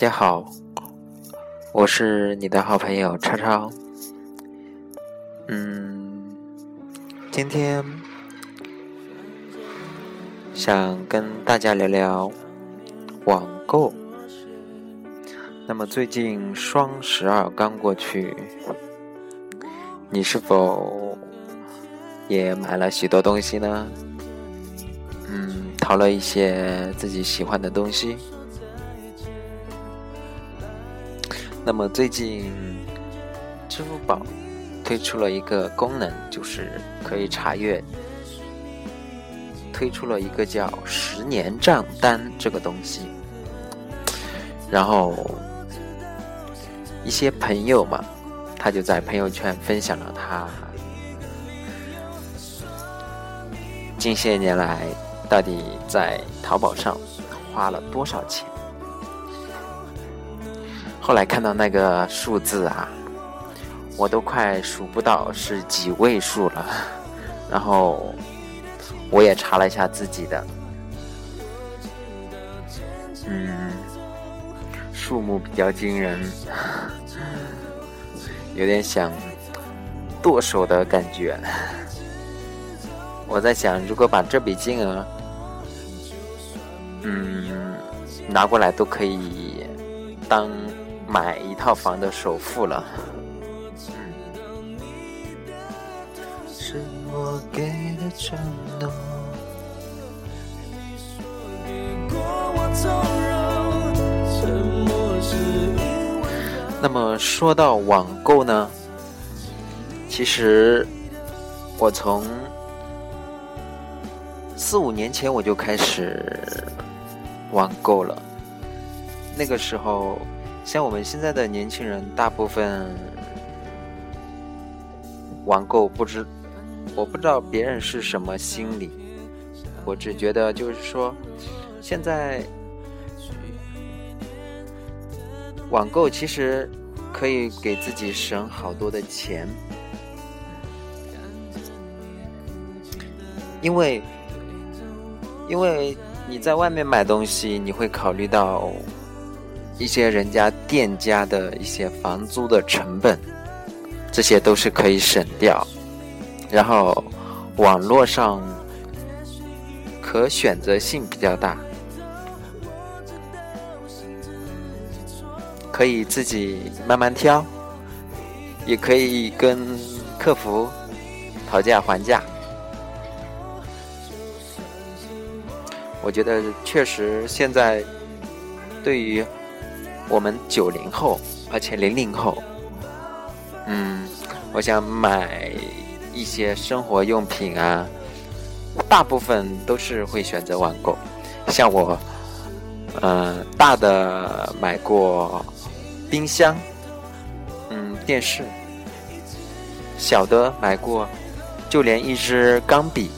大家好，我是你的好朋友超超。嗯，今天想跟大家聊聊网购。那么最近双十二刚过去，你是否也买了许多东西呢？嗯，淘了一些自己喜欢的东西。那么最近，支付宝推出了一个功能，就是可以查阅，推出了一个叫“十年账单”这个东西。然后一些朋友嘛，他就在朋友圈分享了他近些年来到底在淘宝上花了多少钱。后来看到那个数字啊，我都快数不到是几位数了。然后我也查了一下自己的，嗯，数目比较惊人，有点想剁手的感觉。我在想，如果把这笔金额，嗯，拿过来都可以当。买一套房的首付了。那么说到网购呢，其实我从四五年前我就开始网购了，那个时候。像我们现在的年轻人，大部分网购不知，我不知道别人是什么心理，我只觉得就是说，现在网购其实可以给自己省好多的钱，因为因为你在外面买东西，你会考虑到。一些人家店家的一些房租的成本，这些都是可以省掉。然后网络上可选择性比较大，可以自己慢慢挑，也可以跟客服讨价还价。我觉得确实现在对于。我们九零后，而且零零后，嗯，我想买一些生活用品啊，大部分都是会选择网购。像我，嗯，大的买过冰箱，嗯，电视；小的买过，就连一支钢笔，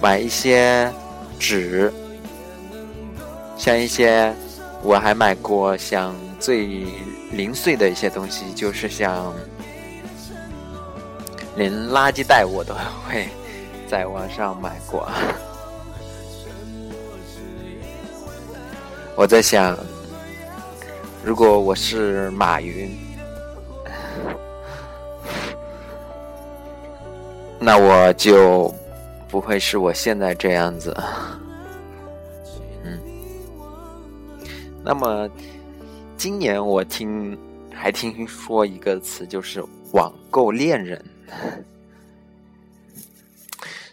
买一些纸，像一些。我还买过像最零碎的一些东西，就是像连垃圾袋我都会在网上买过。我在想，如果我是马云，那我就不会是我现在这样子。那么，今年我听还听说一个词，就是网购恋人，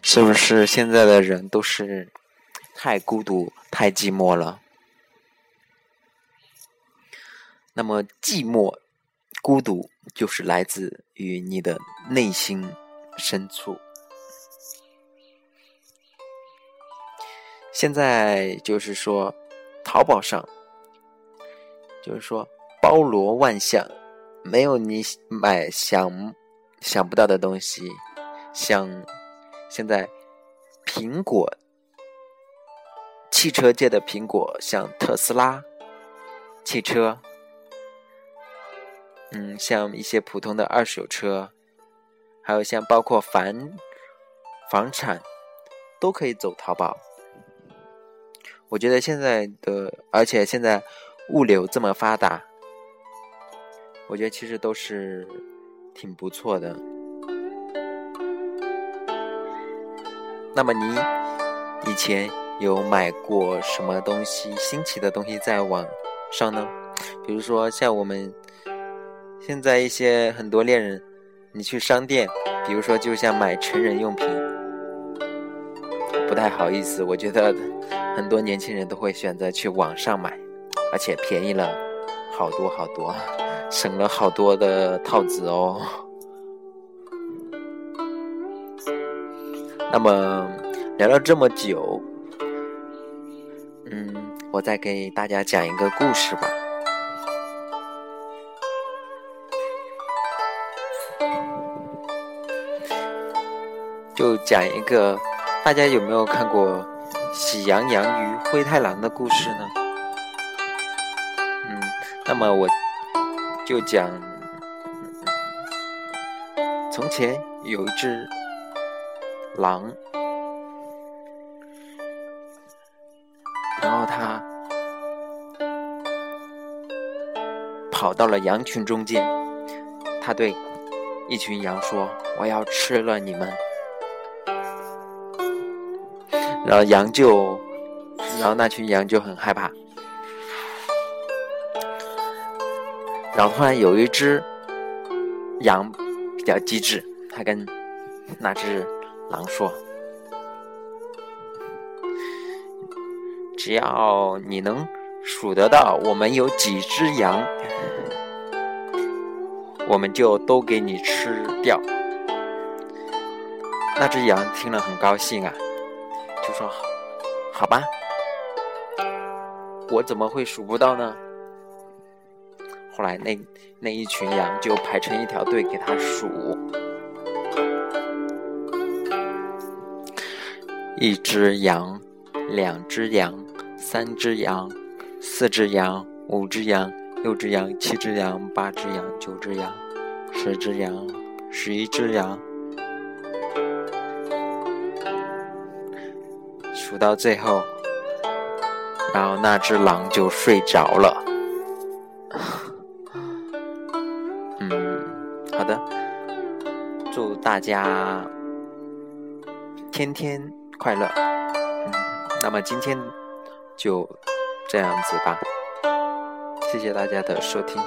是不是现在的人都是太孤独、太寂寞了？那么，寂寞、孤独就是来自于你的内心深处。现在就是说，淘宝上。就是说，包罗万象，没有你买想想不到的东西。像现在苹果汽车界的苹果，像特斯拉汽车，嗯，像一些普通的二手车，还有像包括房房产，都可以走淘宝。我觉得现在的，而且现在物流这么发达，我觉得其实都是挺不错的。那么你以前有买过什么东西新奇的东西在网上呢？比如说像我们现在一些很多恋人，你去商店，比如说就像买成人用品，不太好意思，我觉得很多年轻人都会选择去网上买，而且便宜了好多好多，省了好多的套子哦。那么聊了这么久，嗯，我再给大家讲一个故事吧。就讲一个，大家有没有看过《喜羊羊与灰太狼》的故事呢？那么我就讲，从前有一只。狼，然后他跑到了羊群中间，他对一群羊说：“我要吃了你们。”然后羊就，然后那群羊就很害怕。然后突然有一只羊比较机智，它跟那只。狼说：“只要你能数得到我们有几只羊，我们就都给你吃掉。”那只羊听了很高兴啊，就说：“好吧，我怎么会数不到呢？”后来那那一群羊就排成一条队给他数。一只羊，两只羊，三只羊，四只羊，五只羊，六只羊，七只羊，八只羊，九只羊，十只羊，十一只羊，数到最后，然后那只狼就睡着了。嗯，好的，祝大家天天。快乐，嗯，那么今天就这样子吧，谢谢大家的收听。